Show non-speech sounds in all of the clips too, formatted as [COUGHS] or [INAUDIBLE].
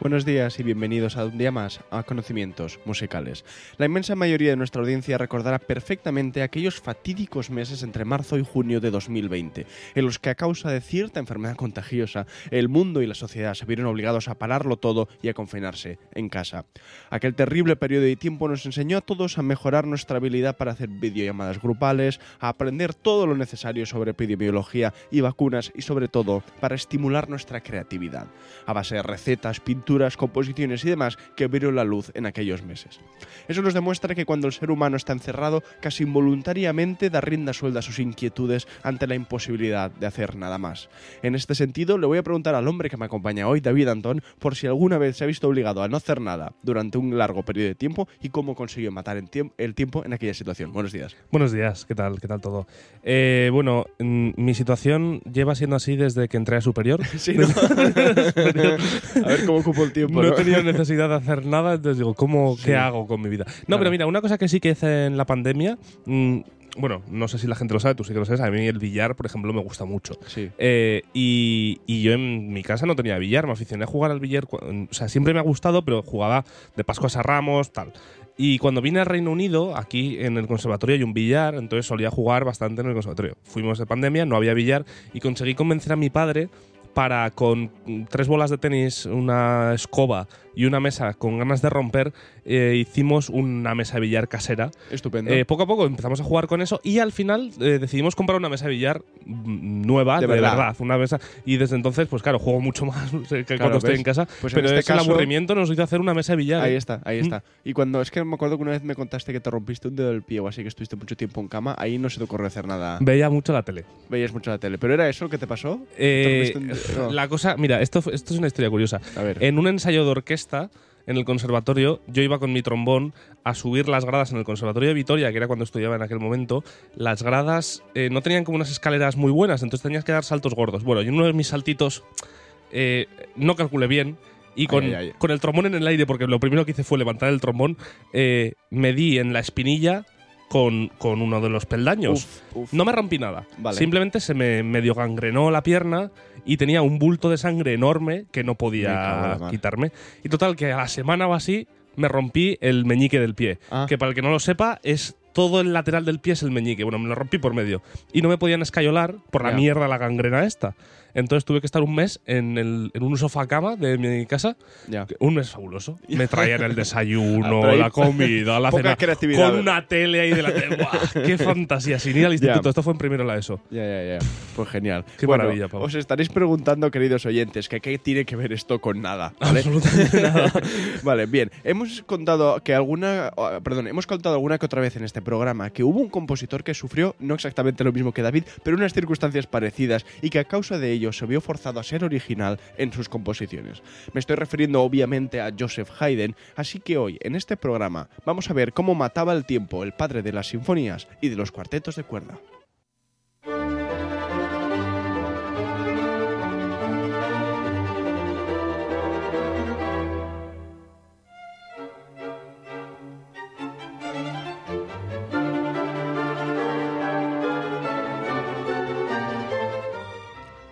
Buenos días y bienvenidos a un día más a Conocimientos Musicales. La inmensa mayoría de nuestra audiencia recordará perfectamente aquellos fatídicos meses entre marzo y junio de 2020, en los que a causa de cierta enfermedad contagiosa, el mundo y la sociedad se vieron obligados a pararlo todo y a confinarse en casa. Aquel terrible periodo de tiempo nos enseñó a todos a mejorar nuestra habilidad para hacer videollamadas grupales, a aprender todo lo necesario sobre epidemiología y vacunas y sobre todo para estimular nuestra creatividad, a base de recetas, pinturas, composiciones y demás que vieron la luz en aquellos meses. Eso nos demuestra que cuando el ser humano está encerrado, casi involuntariamente da rienda suelta a sus inquietudes ante la imposibilidad de hacer nada más. En este sentido, le voy a preguntar al hombre que me acompaña hoy, David Antón, por si alguna vez se ha visto obligado a no hacer nada durante un largo periodo de tiempo y cómo consiguió matar el tiempo en aquella situación. Buenos días. Buenos días, ¿qué tal? ¿Qué tal todo? Eh, bueno, mm, mi situación lleva siendo así desde que entré a superior. [LAUGHS] sí, ¿no? [LAUGHS] [LAUGHS] a ver cómo ocupo el tiempo. No, he tenido necesidad de hacer nada, entonces digo, ¿cómo, ¿qué hago con mi vida? No, pero mira, una cosa que sí que hice en la pandemia. mm, bueno, no sé si la gente lo sabe, tú sí que lo sabes. A mí el billar, por ejemplo, me gusta mucho. Sí. Eh, y, y yo en mi casa no tenía billar, me aficioné a jugar al billar. cu- O sea, siempre me ha gustado, pero jugaba de Pascuas a Ramos, tal. Y cuando vine al Reino Unido, aquí en el conservatorio hay un billar, entonces solía jugar bastante en el conservatorio. Fuimos de pandemia, no había billar, y conseguí convencer a mi padre para con tres bolas de tenis, una escoba y una mesa con ganas de romper, eh, hicimos una mesa de billar casera. Estupendo. Eh, poco a poco empezamos a jugar con eso y al final eh, decidimos comprar una mesa de billar nueva, De de, verdad. verdad. una mesa. Y desde entonces, pues claro, juego mucho más [LAUGHS] que Claro, cuando estoy ¿ves? en casa. Pues en pero este es el caso- aburrimiento nos hizo hacer una mesa de billar. Ahí está, ahí Mm. está. Y cuando es que me acuerdo que una vez me contaste que te rompiste un dedo del pie o así, que estuviste mucho tiempo en cama, ahí no se te ocurrió hacer nada. Veía mucho la tele. Veías mucho la tele. ¿Pero era eso lo que te pasó? ¿Te un? No. La cosa, mira, esto, esto es una historia curiosa. A ver. En un ensayo de orquesta en el conservatorio, yo iba con mi trombón a subir las gradas en el conservatorio de Vitoria, que era cuando estudiaba en aquel momento. Las gradas eh, no tenían como unas escaleras muy buenas, entonces tenías que dar saltos gordos. Bueno, y uno de mis saltitos eh, no calculé bien. Y con, Ay, ay, ay. con el trombón en el aire, porque lo primero que hice fue levantar el trombón, eh, me di en la espinilla con, con uno de los peldaños. Uf, uf. No me rompí nada. Vale. Simplemente se me medio gangrenó la pierna y tenía un bulto de sangre enorme que no podía quitarme. Y total, que a la semana o así me rompí el meñique del pie. Ah. Que para el que no lo sepa, es todo el lateral del pie es el meñique. Bueno, me lo rompí por medio. Y no me podían escayolar por la mierda la gangrena esta. Entonces tuve que estar un mes en, el, en un sofá cama de mi casa. Ya. Un mes fabuloso. Me traían el desayuno, [LAUGHS] Ah, ahí- la [LAUGHS] comida, la cena. Con una tele ahí delante. ¡Buah! ¡Qué fantasía! Sin ir al [LAUGHS] instituto. Esto fue en primero la ESO. Ya, ya, ya. Pues genial. Qué Bueno, maravilla, Pau. Os estaréis preguntando, queridos oyentes, que qué tiene que ver esto con nada. ¿vale? Absolutamente nada. vale, bien. Hemos contado que alguna. Perdón, hemos contado alguna que otra vez en este programa que hubo un compositor que sufrió no exactamente lo mismo que David, pero unas circunstancias parecidas y que a causa de ello se vio forzado a ser original en sus composiciones. Me estoy refiriendo obviamente a Joseph Haydn, así que hoy en este programa vamos a ver cómo mataba el tiempo el padre de las sinfonías y de los cuartetos de cuerda.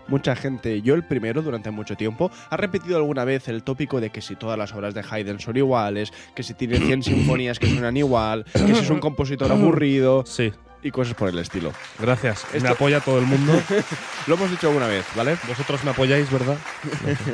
Mucha gente, yo el primero durante mucho tiempo, ha repetido alguna vez el tópico de que si todas las obras de Haydn son iguales, que si tiene 100 [COUGHS] sinfonías que suenan igual, que si es un compositor [COUGHS] aburrido. Sí, y cosas por el estilo. gracias. Esto- Me apoya todo el mundo. [LAUGHS] Lo hemos dicho alguna vez, ¿vale? Vosotros me apoyáis, ¿verdad?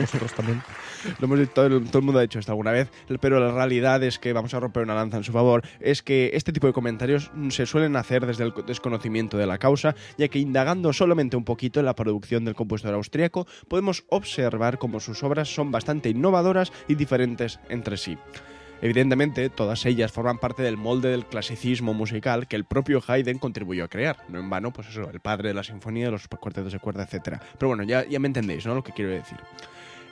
Vosotros también. [LAUGHS] Lo hemos dicho, todo, el, todo el mundo ha dicho esto alguna vez, pero la realidad es que vamos a romper una lanza en su favor, es que este tipo de comentarios se suelen hacer desde el desconocimiento de la causa, ya que indagando solamente un poquito en la producción del compositor austriaco, podemos observar cómo sus obras son bastante innovadoras y diferentes entre sí. Evidentemente, todas ellas forman parte del molde del clasicismo musical que el propio Haydn contribuyó a crear. No en vano, pues eso, el padre de la sinfonía, de los cuartetos de cuerda, etc. Pero bueno, ya, ya me entendéis, ¿no? Lo que quiero decir.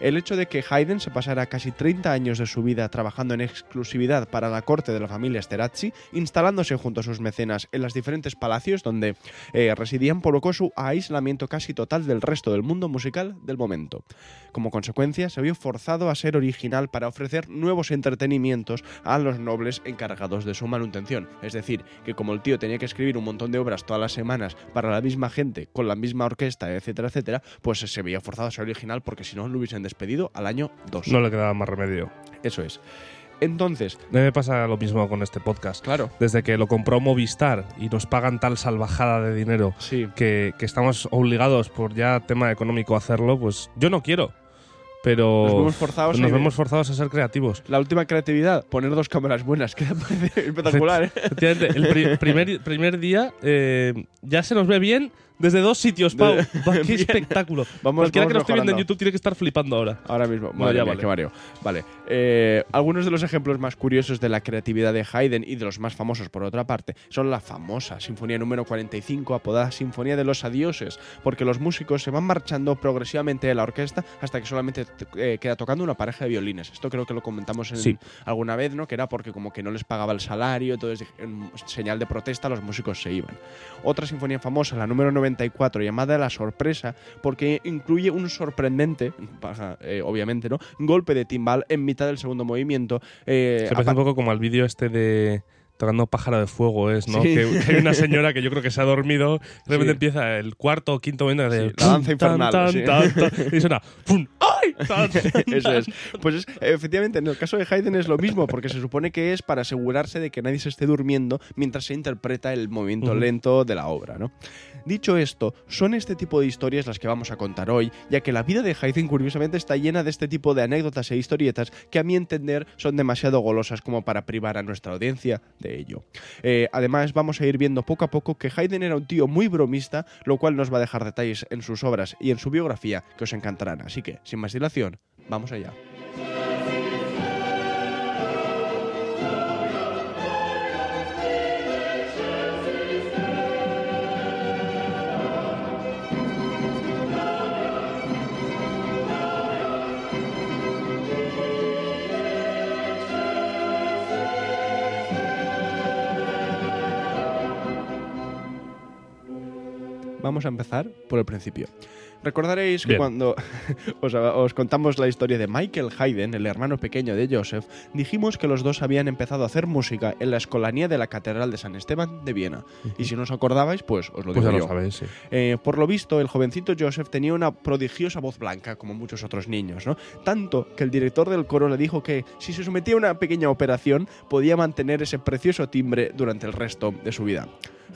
El hecho de que Haydn se pasara casi 30 años de su vida trabajando en exclusividad para la corte de la familia Sterazzi, instalándose junto a sus mecenas en los diferentes palacios donde eh, residían, provocó su aislamiento casi total del resto del mundo musical del momento. Como consecuencia, se vio forzado a ser original para ofrecer nuevos entretenimientos a los nobles encargados de su manutención. Es decir, que como el tío tenía que escribir un montón de obras todas las semanas para la misma gente, con la misma orquesta, etcétera, etcétera, pues se veía forzado a ser original porque si no lo hubiesen habían despedido al año 2. No le quedaba más remedio. Eso es. Entonces, me pasa lo mismo con este podcast. claro, Desde que lo compró Movistar y nos pagan tal salvajada de dinero sí. que, que estamos obligados por ya tema económico a hacerlo, pues yo no quiero. Pero Nos vemos forzados nos vemos forzados a ser creativos. La última creatividad, poner dos cámaras buenas, que [LAUGHS] espectacular, ¿eh? El pri- primer, primer día eh, ya se nos ve bien desde dos sitios, Pau. De- [LAUGHS] ¡Qué espectáculo! Vamos- Cualquiera vamos que lo esté viendo en. YouTube tiene que estar flipando ahora. Ahora mismo. No, Madre ya mía, vale. qué mareo. Vale. eh, algunos de los ejemplos más curiosos de la creatividad de Haydn y de los más famosos, por otra parte, son la famosa Sinfonía número 45, apodada Sinfonía de los Adioses, porque los músicos se van marchando progresivamente de la orquesta hasta que solamente eh, queda tocando una pareja de violines. Esto creo que lo comentamos en Sí. alguna vez, ¿no? Que era porque como que no les pagaba el salario, entonces en señal de protesta los músicos se iban. Otra sinfonía famosa, la número 94, llamada La Sorpresa, porque incluye un sorprendente, eh, obviamente, ¿no? Golpe de timbal en mitad del segundo movimiento. eh, Se parece un poco como al vídeo este de tocando pájaro de fuego, es, ¿no? Sí. Que, que hay una señora que yo creo que se ha dormido, de repente Sí. empieza el cuarto o quinto momento de Sí, la danza infernal, tan, sí. tan, tan, y suena ¡pum! ¡ay! Eso es. [LAUGHS] Pues es- efectivamente, en el caso de Haydn es lo mismo, porque se supone que es para asegurarse de que nadie se esté durmiendo mientras se interpreta el movimiento lento de la obra, ¿no? Dicho esto, son este tipo de historias las que vamos a contar hoy, ya que la vida de Haydn curiosamente está llena de este tipo de anécdotas e historietas que a mi entender son demasiado golosas como para privar a nuestra audiencia de ello. Eh, además, vamos a ir viendo poco a poco que Haydn era un tío muy bromista, lo cual nos va a dejar detalles en sus obras y en su biografía que os encantarán. Así que, sin más vamos allá. Vamos a empezar por el principio. Recordaréis que cuando [LAUGHS] os, os contamos la historia de Michael Haydn, el hermano pequeño de Joseph, dijimos que los dos habían empezado a hacer música en la escolanía de la Catedral de San Esteban de Viena. Y si no os acordabais, pues os lo Pues digo ya yo. lo sabéis, sí. Eh, por lo visto, el jovencito Joseph tenía una prodigiosa voz blanca, como muchos otros niños, ¿no? Tanto que el director del coro le dijo que si se sometía a una pequeña operación, podía mantener ese precioso timbre durante el resto de su vida.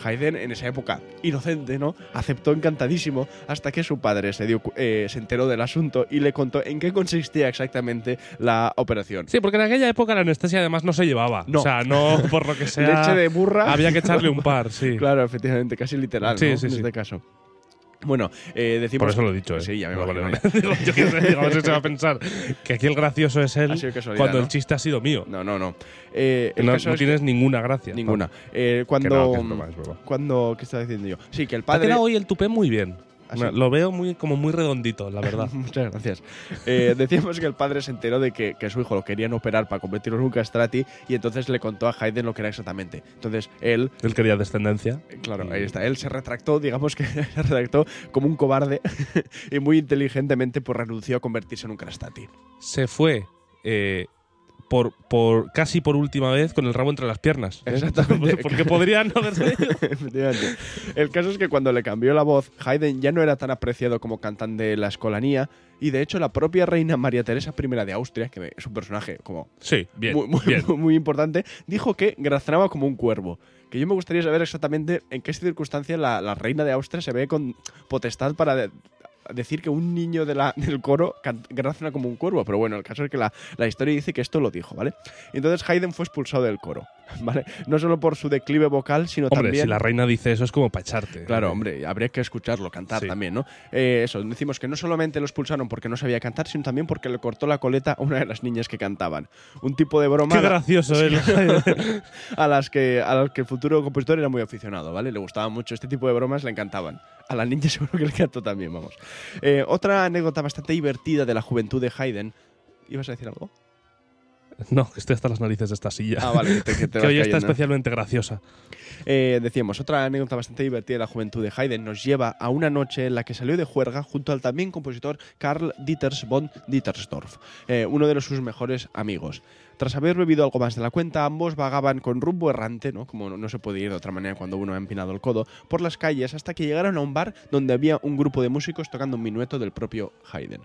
Haydn, en esa época inocente, ¿no? Aceptó encantadísimo hasta que su padre se, dio, eh, se enteró del asunto y le contó en qué consistía exactamente la operación. Sí, porque en aquella época la anestesia además no se llevaba. No. O sea, no por lo que [LAUGHS] sea. Leche de burra. Había que echarle un par, sí. [LAUGHS] Claro, efectivamente, casi literal, Sí, ¿no? sí, en sí. este caso. Bueno, eh, decimos... Por eso lo he dicho, ¿eh? Sí, ya me No, vale, vale. [LAUGHS] Digo, yo qué sé, digo, a ver si se va a pensar que aquí el gracioso es él cuando ¿no? el chiste ha sido mío. No, no, no. Eh, el no caso no es que- tienes ninguna gracia. Ninguna. Eh, cuando. no, que es broma, es broma. Cuando. ¿Qué estaba diciendo yo? Sí, que el Te ha padre. quedado hoy el tupé muy bien. Lo veo muy, como muy redondito, la [LAUGHS] verdad. Muchas gracias. Eh, decíamos que el padre se enteró de que, que su hijo lo querían operar para convertirlo en un castrati y entonces le contó a Haydn lo que era exactamente. Entonces él, Él quería descendencia. eh, claro, ahí está, él se retractó, digamos que [LAUGHS] se retractó como un cobarde [LAUGHS] y muy inteligentemente pues renunció a convertirse en un castrati. Se fue eh, por, por casi por última vez con el rabo entre las piernas. [LAUGHS] Exactamente. [LAUGHS] Porque podrían no haberse. [LAUGHS] Efectivamente. El caso es que cuando le cambió la voz, Haydn ya no era tan apreciado como cantante de la escolanía y de hecho la propia reina María Teresa I de Austria, que es un personaje como Sí, bien. muy, muy- bien. muy importante, dijo que grazonaba como un cuervo. Que yo me gustaría saber exactamente en qué circunstancia la, la reina de Austria se ve con potestad para de- decir que un niño de la- [LAUGHS] del coro grazna como un cuervo. Pero bueno, el caso es que la, la historia dice que esto lo dijo, ¿vale? Entonces Haydn fue expulsado del coro, [LAUGHS] ¿vale? No solo por su declive vocal, sino Hombre, también... si la reina dice eso es como para echarte. Claro, hombre, habría que escucharlo cantar Sí. también, ¿no? Eh, eso, decimos que no solamente lo expulsaron porque no sabía cantar, sino también porque le cortó la coleta a una de las niñas que cantaban. Un tipo de broma Qué a la- gracioso él. [LAUGHS] a las que a las que el futuro compositor era muy aficionado, ¿vale? Le gustaba mucho este tipo de bromas, le encantaban. A la niña seguro que le encantó también, vamos. Eh, otra anécdota bastante divertida de la juventud de Haydn. ¿Ibas a decir algo? No, estoy hasta las narices de esta silla. Ah, vale, que te, que te [LAUGHS] que vas hoy está especialmente graciosa. Eh, decíamos, otra anécdota bastante divertida de la juventud de Haydn nos lleva a una noche en la que salió de juerga junto al también compositor Karl Dieters von Dietersdorf, eh, uno de sus mejores amigos. Tras haber bebido algo más de la cuenta, ambos vagaban con rumbo errante, ¿no? como no, no se puede ir de otra manera cuando uno ha empinado el codo, por las calles hasta que llegaron a un bar donde había un grupo de músicos tocando un minueto del propio Haydn.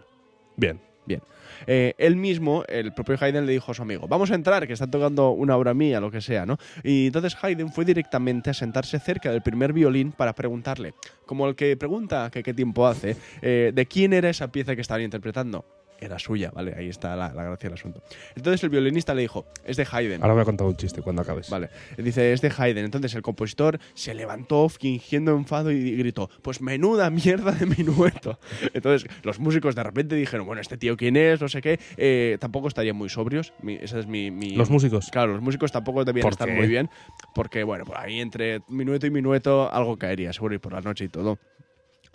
Bien. Bien. Eh, él mismo, el propio Haydn, le dijo a su amigo, vamos a entrar, que está tocando una obra mía, lo que sea, ¿no? Y entonces Haydn fue directamente a sentarse cerca del primer violín para preguntarle, como el que pregunta que qué tiempo hace, eh, de quién era esa pieza que estaban interpretando era suya, ¿vale? Ahí está la, la, gracia del asunto. Entonces el violinista le dijo, es de Haydn. Ahora voy a contar un chiste cuando acabes. Vale. Dice, es de Haydn. Entonces el compositor se levantó fingiendo enfado y gritó, pues menuda mierda de [LAUGHS] minueto. Entonces los músicos de repente dijeron, bueno, este tío quién es, no sé qué. Eh, tampoco estarían muy sobrios. Mi, esa es mi, mi, Los músicos. Claro, los músicos tampoco debían ¿Por estar qué? muy bien. Porque, bueno, por ahí entre minueto y minueto algo caería, seguro, y por la noche y todo.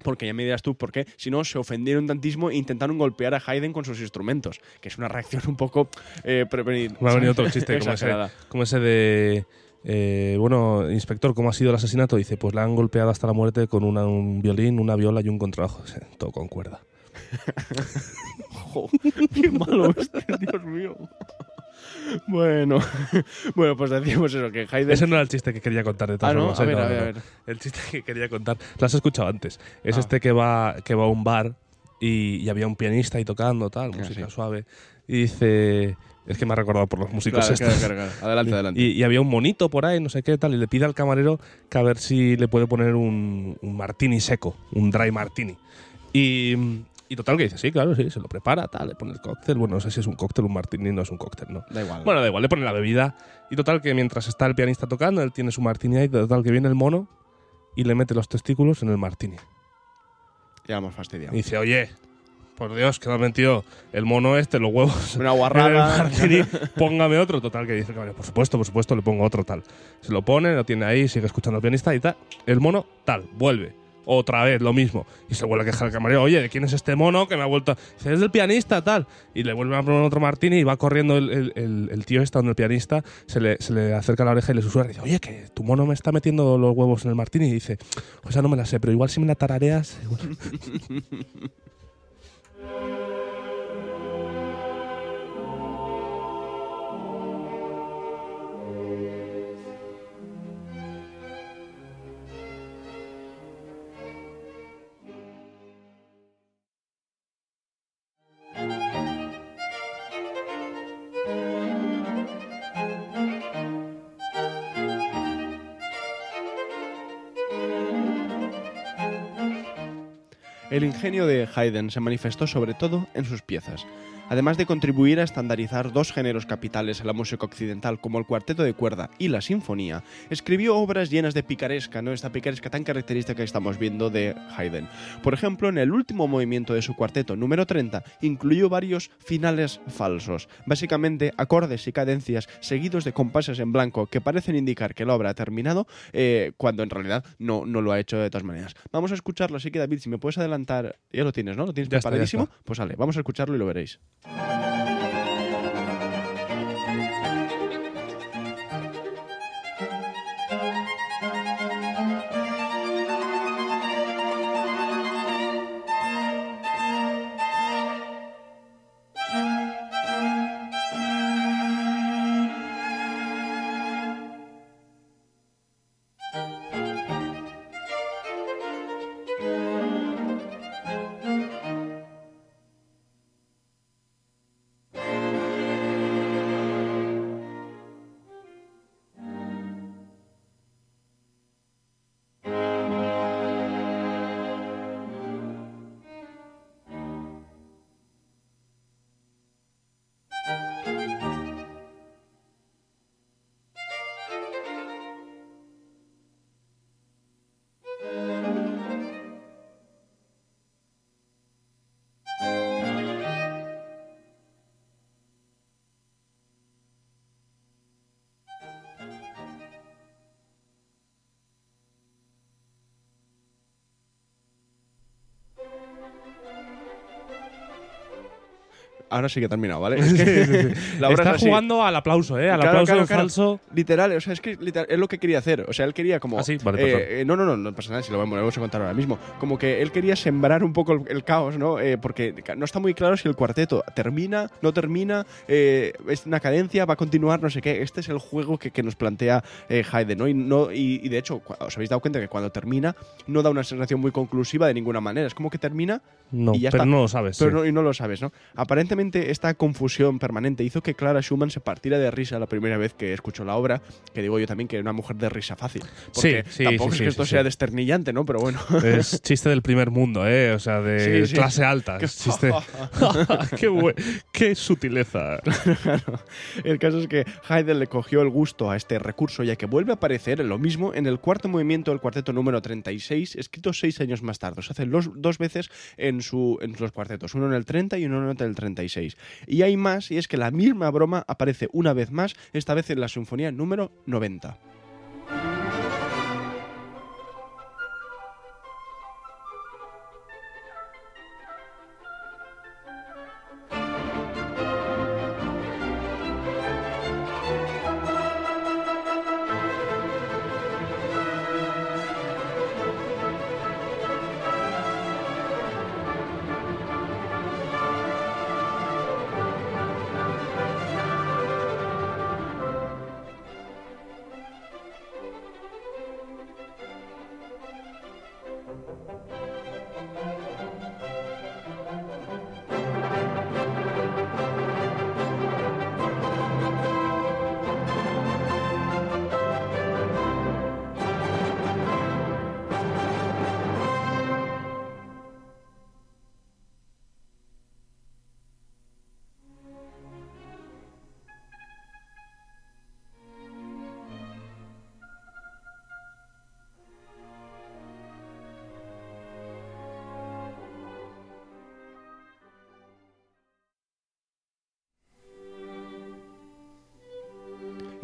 Porque ya me dirás tú por qué. Si no, se ofendieron tantísimo e intentaron golpear a Haydn con sus instrumentos. Que es una reacción un poco. Eh, preveni- Me ha venido otro chiste como ese, como ese de. eh, bueno, inspector, ¿cómo ha sido el asesinato? Dice, pues la han golpeado hasta la muerte con una- un violín, una viola y un contrabajo. [LAUGHS] Todo con cuerda. [LAUGHS] Jo, qué malo este, Dios mío. Bueno, [LAUGHS] bueno, pues decíamos eso, que Haydn. Ese no era el chiste que quería contar de todas Ah, no, formas, a ¿eh? ver, No, a ver, a ver. El chiste que quería contar, lo has escuchado antes. Es Ah. este que va, que va a un bar y, y había un pianista ahí tocando, tal, Ah, música sí. suave. Y dice. Es que me ha recordado por los músicos Claro, estos. claro. Adelante, [LAUGHS] adelante. Y, y había un monito por ahí, no sé qué tal, y le pide al camarero que a ver si le puede poner un, un martini seco, un dry martini. Y, y total que dice, sí, claro, sí, se lo prepara, tal, le pone el cóctel. Bueno, no sé si es un cóctel, un martini, no es un cóctel, ¿no? da igual. Bueno, da igual, le pone la bebida. Y total que mientras está el pianista tocando, él tiene su martini ahí, total que viene el mono y le mete los testículos en el martini. ya hemos fastidiado. Y dice, oye, por Dios, que me ha metido el mono este, los huevos. Una guarrada. martini, póngame otro. Total, que dice, el por supuesto, por supuesto, le pongo otro tal. Se lo pone, lo tiene ahí, sigue escuchando al pianista y tal. El mono, tal, vuelve. Otra vez, lo mismo. Y se vuelve a quejar el camarero, oye, ¿de quién es este mono que me ha vuelto? a-?" Dice, es del pianista, tal. Y le vuelve a poner otro martini y va corriendo el, tío este donde el pianista se le, se le acerca la oreja y le susurra y dice, oye, que tu mono me está metiendo los huevos en el martini. Y dice, o sea, no me la sé, pero igual si me la tarareas... [LAUGHS] El ingenio de Haydn se manifestó sobre todo en sus piezas. Además de contribuir a estandarizar dos géneros capitales en la música occidental como el cuarteto de cuerda y la sinfonía, escribió obras llenas de picaresca, ¿no? Esta picaresca tan característica que estamos viendo de Haydn. Por ejemplo, en el último movimiento de su cuarteto número 30 incluyó varios finales falsos, básicamente acordes y cadencias seguidos de compases en blanco que parecen indicar que la obra ha terminado eh, cuando en realidad no, no lo ha hecho de todas maneras. Vamos a escucharlo, así que David, si me puedes adelantar, ya lo tienes, ¿no? ¿Lo tienes Ya está, preparadísimo? está. Pues vale, vamos a escucharlo y lo veréis. Thank you. Ahora sí que he terminado, ¿vale? [LAUGHS] Es que [LAUGHS] la obra Está es así. jugando al aplauso, ¿eh? Al Claro, aplauso claro, en claro. falso. Literal, o sea, es que literal, es lo que quería hacer. O sea, él quería como. Ah, sí, vale, eh, eh, no, no, no, no pasa nada, si lo vamos, lo vamos a contar ahora mismo. Como que él quería sembrar un poco el, el caos, ¿no? Eh, porque no está muy claro si el cuarteto termina, no termina, eh, es una cadencia, va a continuar, no sé qué. Este es el juego que, que nos plantea eh, Haydn, ¿no? Y, no y, y de hecho, os habéis dado cuenta que cuando termina, no da una sensación muy conclusiva de ninguna manera. Es como que termina No, y ya pero está. no lo sabes. pero sí. no, y no lo sabes, ¿no? Aparentemente esta confusión permanente hizo que Clara Schumann se partiera de risa la primera vez que escuchó la obra, que digo yo también que era una mujer de risa fácil. Porque Sí, sí, tampoco sí, es que esto sea desternillante, ¿no? Pero bueno. Es chiste del primer mundo, ¿eh? O sea, de clase alta. [LAUGHS] [LAUGHS] Qué- chiste. qué, sutileza. El caso es que Haydn le cogió el gusto a este recurso, ya que vuelve a aparecer lo mismo en el cuarto movimiento del cuarteto número 36, escrito seis años más tarde. Se hace los, dos veces en, su, en los cuartetos, uno en el 30 y uno en el 36. Y hay más, y es que la misma broma aparece una vez más, esta vez en la sinfonía número 90.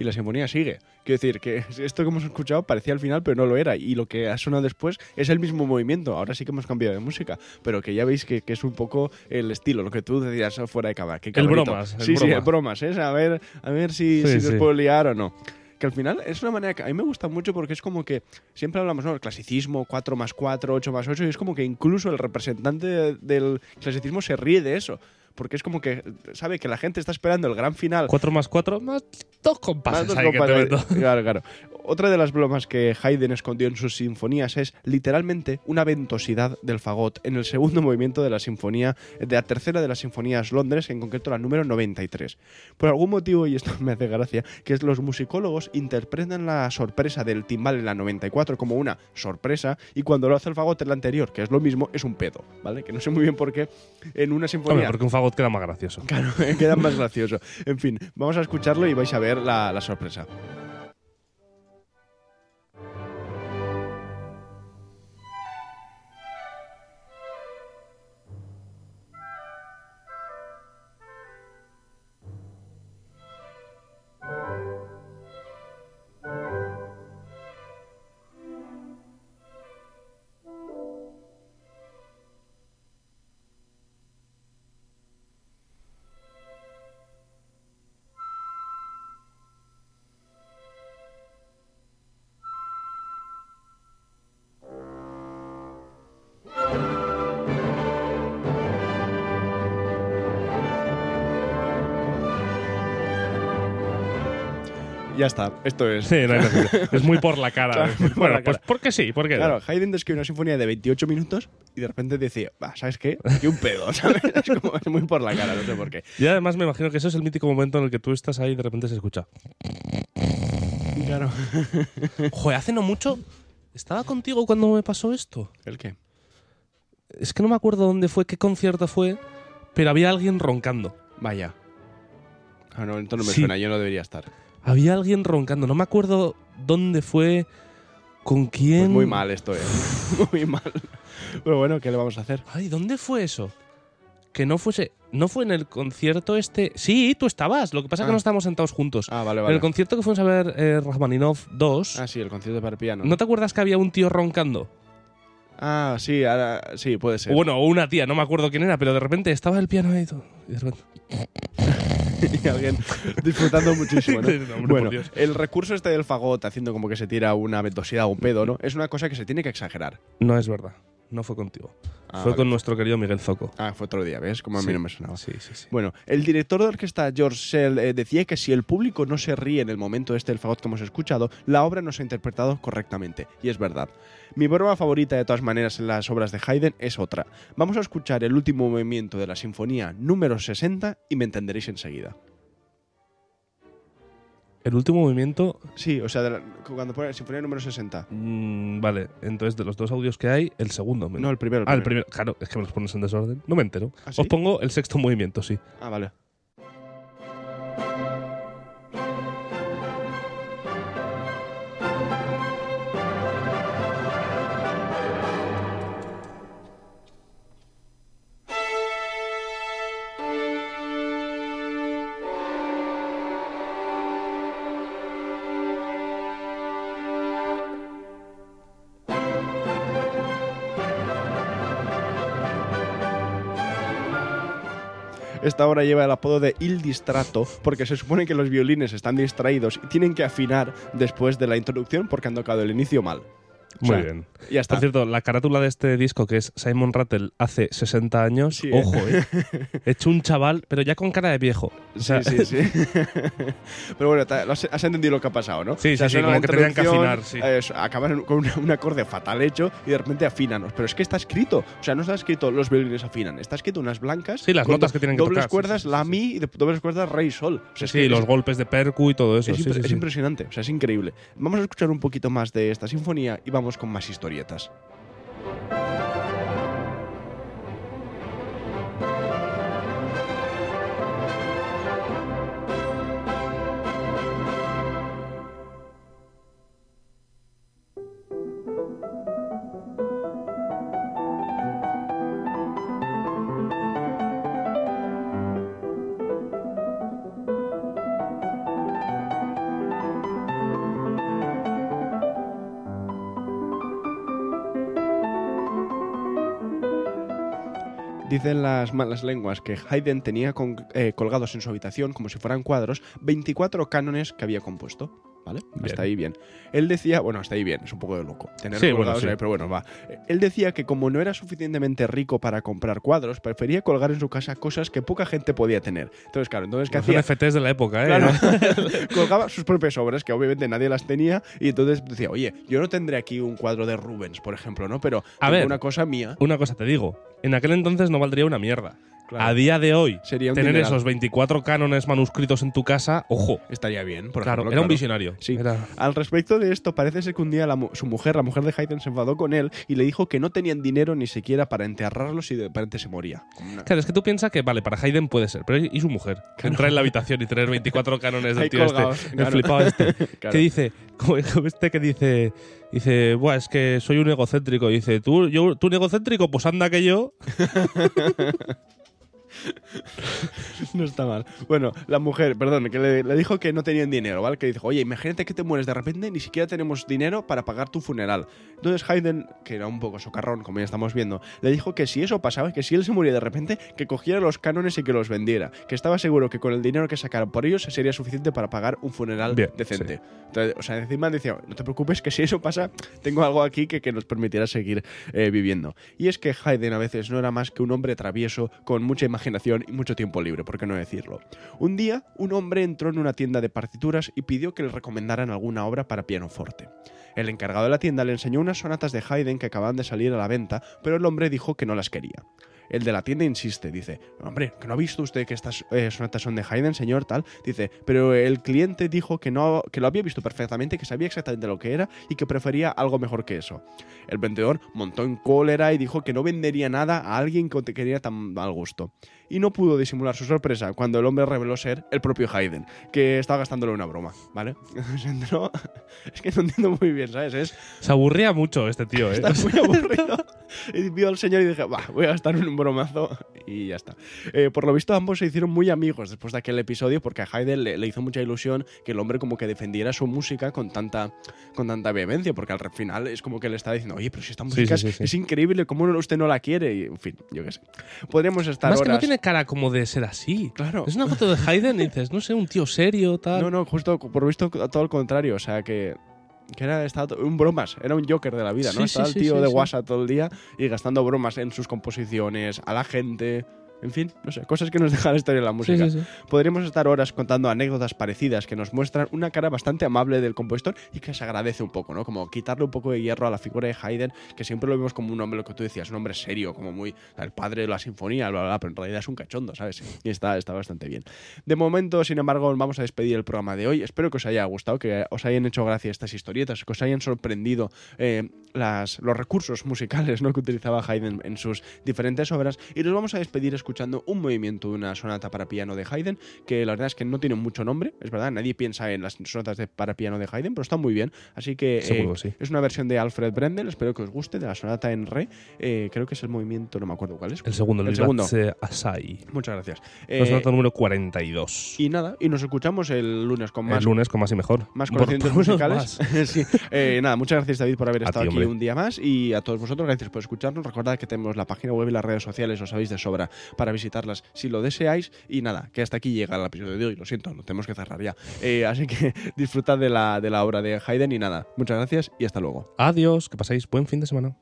Y la sinfonía sigue. Quiero decir que [LAUGHS] esto que hemos escuchado parecía al final, pero no lo era. Y lo que ha sonado después es el mismo movimiento. Ahora sí que hemos cambiado de música, pero que ya veis que, que es un poco el estilo, lo que tú decías fuera de cámara. El bromas, el sí, sí, broma. el bromas, ¿eh? A ver, a ver si, Sí, si sí. nos puedo liar o no. Que al final es una manera que a mí me gusta mucho porque es como que siempre hablamos, ¿no? El clasicismo, 4 más 4, 8 más 8, y es como que incluso el representante de- del clasicismo se ríe de eso. Porque es como que sabe que la gente está esperando el gran final 4 más 4 más dos compases más dos te compases. Claro, claro. Otra de las bromas que Haydn escondió en sus sinfonías es literalmente una ventosidad del fagot en el segundo [LAUGHS] movimiento de la sinfonía, de la tercera de las sinfonías Londres, en concreto la número 93. Por algún motivo, y esto [LAUGHS] me hace gracia, que los musicólogos interpretan la sorpresa del timbal en la 94 como una sorpresa y cuando lo hace el fagot en la anterior, que es lo mismo, es un pedo, ¿vale? Que no sé muy bien por qué en una Hombre, sinfonía... porque un fagot queda más gracioso. Claro, [LAUGHS] queda más gracioso. En fin, vamos a escucharlo y vais a ver la, la sorpresa. Ya está, esto es. Sí, no hay necesidad. es muy por la cara. [LAUGHS] Claro, muy por bueno, la pues cara. ¿por qué sí? ¿Por qué no? Claro, Haydn describe una sinfonía de 28 minutos y de repente decía, va, ¿sabes qué? Aquí un pedo, [LAUGHS] ¿sabes? Es como es muy por la cara, no sé por qué. Y además me imagino que eso es el mítico momento en el que tú estás ahí y de repente se escucha. Claro. [LAUGHS] Joder, hace no mucho estaba contigo cuando me pasó esto. ¿El qué? Es que no me acuerdo dónde fue, qué concierto fue, pero había alguien roncando. Vaya. Ah, no, entonces no me Sí. suena, yo no debería estar. Había alguien roncando. No me acuerdo dónde fue, con quién. Pues muy mal esto, ¿eh? [LAUGHS] Muy mal. Pero bueno, ¿qué le vamos a hacer? Ay, ¿dónde fue eso? Que no fuese. No fue en el concierto este. Sí, tú estabas. Lo que pasa es que Ah. no estábamos sentados juntos. Ah, vale, En vale. el concierto que fuimos a ver eh, Rachmaninoff 2. Ah, sí, el concierto para piano. ¿No te acuerdas que había un tío roncando? Ah, sí, ahora, sí, puede ser. Bueno, una tía, no me acuerdo quién era, pero de repente estaba el piano ahí. Y de repente, [LAUGHS] y alguien disfrutando muchísimo, ¿no? [LAUGHS] Bueno, el recurso este del fagot haciendo como que se tira una ventosidad o un pedo, ¿no? Es una cosa que se tiene que exagerar. no es verdad. No fue contigo. Ah, fue vale. con nuestro querido Miguel Zoco. Ah, fue otro día, ¿ves? Como a mí Sí. no me sonaba. Sí, sí, sí. Bueno, el director de orquesta George Sell eh, decía que si el público no se ríe en el momento este del fagot que hemos escuchado, la obra no se ha interpretado correctamente. Y es verdad. Mi broma favorita de todas maneras en las obras de Haydn es otra. Vamos a escuchar el último movimiento de la sinfonía número 60 y me entenderéis enseguida. El último movimiento. Sí, o sea, de la- cuando pone sinfonía número 60. mm, vale, entonces de los dos audios que hay, el segundo. No, el primero. ah, el primero. Claro, es que me los pones en desorden. No me entero. ¿Ah, sí? Os pongo el sexto movimiento, sí. Ah, vale. Esta obra lleva el apodo de Il Distrato porque se supone que los violines están distraídos y tienen que afinar después de la introducción porque han tocado el inicio mal. O Muy sea, bien. Ya está. Por cierto, la carátula de este disco, que es Simon Rattle hace 60 años, Sí, ¿eh? ojo, eh. [LAUGHS] hecho un chaval, pero ya con cara de viejo. O sea, sí, sí, sí. [LAUGHS] [LAUGHS] Pero bueno, has, entendido lo que ha pasado, ¿no? Sí, sí, sí, suena como la que tenían que afinar, sí. eh, eso, acaban con una- un acorde fatal hecho y de repente afinan. Pero es que está escrito. O sea, no está escrito los violines afinan. Está escrito unas blancas. Sí, las con notas que tienen que Dobles tocar, sí, cuerdas, sí, sí, la sí. mi y de- dobles cuerdas, re y sol. O sea, es sí, que los es- golpes de percu y todo eso. Es, sí, impre- sí, es sí. impresionante, o sea, es increíble. Vamos a escuchar un poquito más de esta sinfonía y vamos con más historietas. Dicen las malas lenguas que Haydn tenía con- eh, colgados en su habitación, como si fueran cuadros, 24 cánones que había compuesto. ¿Vale? Bien. Hasta ahí bien. Él decía, bueno, hasta ahí bien, es un poco de loco. Tener Sí, bueno, sí. ahí, pero bueno, va. Él decía que como no era suficientemente rico para comprar cuadros, prefería colgar en su casa cosas que poca gente podía tener. Entonces, claro, entonces, ¿qué Los hacía? NFTs de la época, ¿eh? Claro, [LAUGHS] [LAUGHS] colgaba sus propias obras, que obviamente nadie las tenía, y entonces decía, oye, yo no tendré aquí un cuadro de Rubens, por ejemplo, ¿no? Pero A tengo ver. una cosa mía. Una cosa te digo, en aquel entonces no valdría una mierda. Claro. A día de hoy, Sería un tener dineral. esos 24 cánones manuscritos en tu casa, ojo. Estaría bien, por claro, ejemplo. era un visionario. Sí. Era- Al respecto de esto, parece ser que un día la mu- su mujer, la mujer de Haydn, se enfadó con él y le dijo que no tenían dinero ni siquiera para enterrarlos y de repente se moría. Una- Claro, es que tú piensas que, vale, para Hayden puede ser, pero ¿y su mujer? Entrar en la habitación y tener 24 [LAUGHS] cánones del tío colgados, este, el flipado este. Que dice, como este que dice, dice, Buah, es que soy un egocéntrico. Y dice, ¿tú, yo, tú un egocéntrico? Pues anda que yo. [LAUGHS] [LAUGHS] No está mal. Bueno, la mujer, perdón, que le, le dijo que no tenían dinero, ¿vale? Que dijo, oye, imagínate que te mueres de repente, ni siquiera tenemos dinero para pagar tu funeral. Entonces Haydn, que era un poco socarrón, como ya estamos viendo, le dijo que si eso pasaba, que si él se moría de repente, que cogiera los cánones y que los vendiera. Que estaba seguro que con el dinero que sacaran por ellos sería suficiente para pagar un funeral Bien, decente. Entonces, o sea, encima decía, no te preocupes, que si eso pasa, tengo algo aquí que, que nos permitirá seguir eh, viviendo. Y es que Haydn a veces no era más que un hombre travieso con mucha imaginación y mucho tiempo libre, por qué no decirlo. Un día, un hombre entró en una tienda de partituras y pidió que le recomendaran alguna obra para pianoforte. El encargado de la tienda le enseñó unas sonatas de Haydn que acababan de salir a la venta, pero el hombre dijo que no las quería. El de la tienda insiste, dice, hombre, ¿que no ha visto usted que estas eh, sonatas son de Haydn, señor? Tal. Dice, pero el cliente dijo que, no, que lo había visto perfectamente, que sabía exactamente lo que era y que prefería algo mejor que eso. El vendedor montó en cólera y dijo que no vendería nada a alguien que te quería tan mal gusto. Y no pudo disimular su sorpresa cuando el hombre reveló ser el propio Haydn, que estaba gastándole una broma, ¿vale? [LAUGHS] Entonces entró- es que no entiendo muy bien, ¿sabes? Es, Se aburría mucho este tío, ¿eh? está muy aburrido. [LAUGHS] Y vio al señor y dije, va, voy a gastar un bromazo. Y ya está. Eh, por lo visto, ambos se hicieron muy amigos después de aquel episodio porque a Haydn le, le hizo mucha ilusión que el hombre como que defendiera su música con tanta, con tanta vehemencia, porque al final es como que le está diciendo, oye, pero si esta música sí, es- sí. es increíble, ¿cómo usted no la quiere? Y, en fin, yo qué sé. Podríamos estar Más que no tiene cara como de ser así. Claro. Es una foto de Hayden y dices, no sé, un tío serio, tal. No, no, justo por lo visto todo el contrario, o sea que que era estaba un bromas, era un Joker de la vida, ¿no? Sí, estaba sí, el tío sí, de. WhatsApp todo el día y gastando bromas en sus composiciones, a la gente, en fin, no sé, cosas que nos deja la historia de la Sí, música. sí, sí. Podríamos estar horas contando anécdotas parecidas que nos muestran una cara bastante amable del compositor y que se agradece un poco, ¿no? Como quitarle un poco de hierro a la figura de Haydn, que siempre lo vemos como un hombre, lo que tú decías, un hombre serio, como muy el padre de la sinfonía, bla, bla, bla, pero en realidad es un cachondo, ¿sabes? Y está, está bastante bien. De momento, sin embargo, vamos a despedir el programa de hoy. Espero que os haya gustado, que os hayan hecho gracia estas historietas, que os hayan sorprendido eh, las, los recursos musicales ¿no? que utilizaba Haydn en sus diferentes obras. Y nos vamos a despedir escuchando un movimiento de una sonata para piano de Haydn, que la verdad es que no tiene mucho nombre, es verdad, nadie piensa en las sonatas de, para piano de Haydn, pero está muy bien. Así que eh, Seguro que sí. es una versión de Alfred Brendel, espero que os guste, de la sonata en re. Eh, creo que es el movimiento, no me acuerdo cuál es. El segundo, el, El segundo. Asai. Muchas gracias. La Eh, sonata número 42. y nada, y nos escuchamos el lunes con más el lunes con más y mejor. más conocimientos musicales. más. [LAUGHS] sí. Eh, nada, muchas gracias David por haber A estado ti, aquí hombre. un día más y a todos vosotros gracias por escucharnos. Recordad que tenemos la página web y las redes sociales, os sabéis de sobra para visitarlas si lo deseáis. Y nada, que hasta aquí llega el episodio de hoy, lo siento, lo tenemos que cerrar ya. Eh, así que [LAUGHS] disfrutad de la, de la obra de Haydn y nada, muchas gracias y hasta luego. Adiós, que paséis buen fin de semana.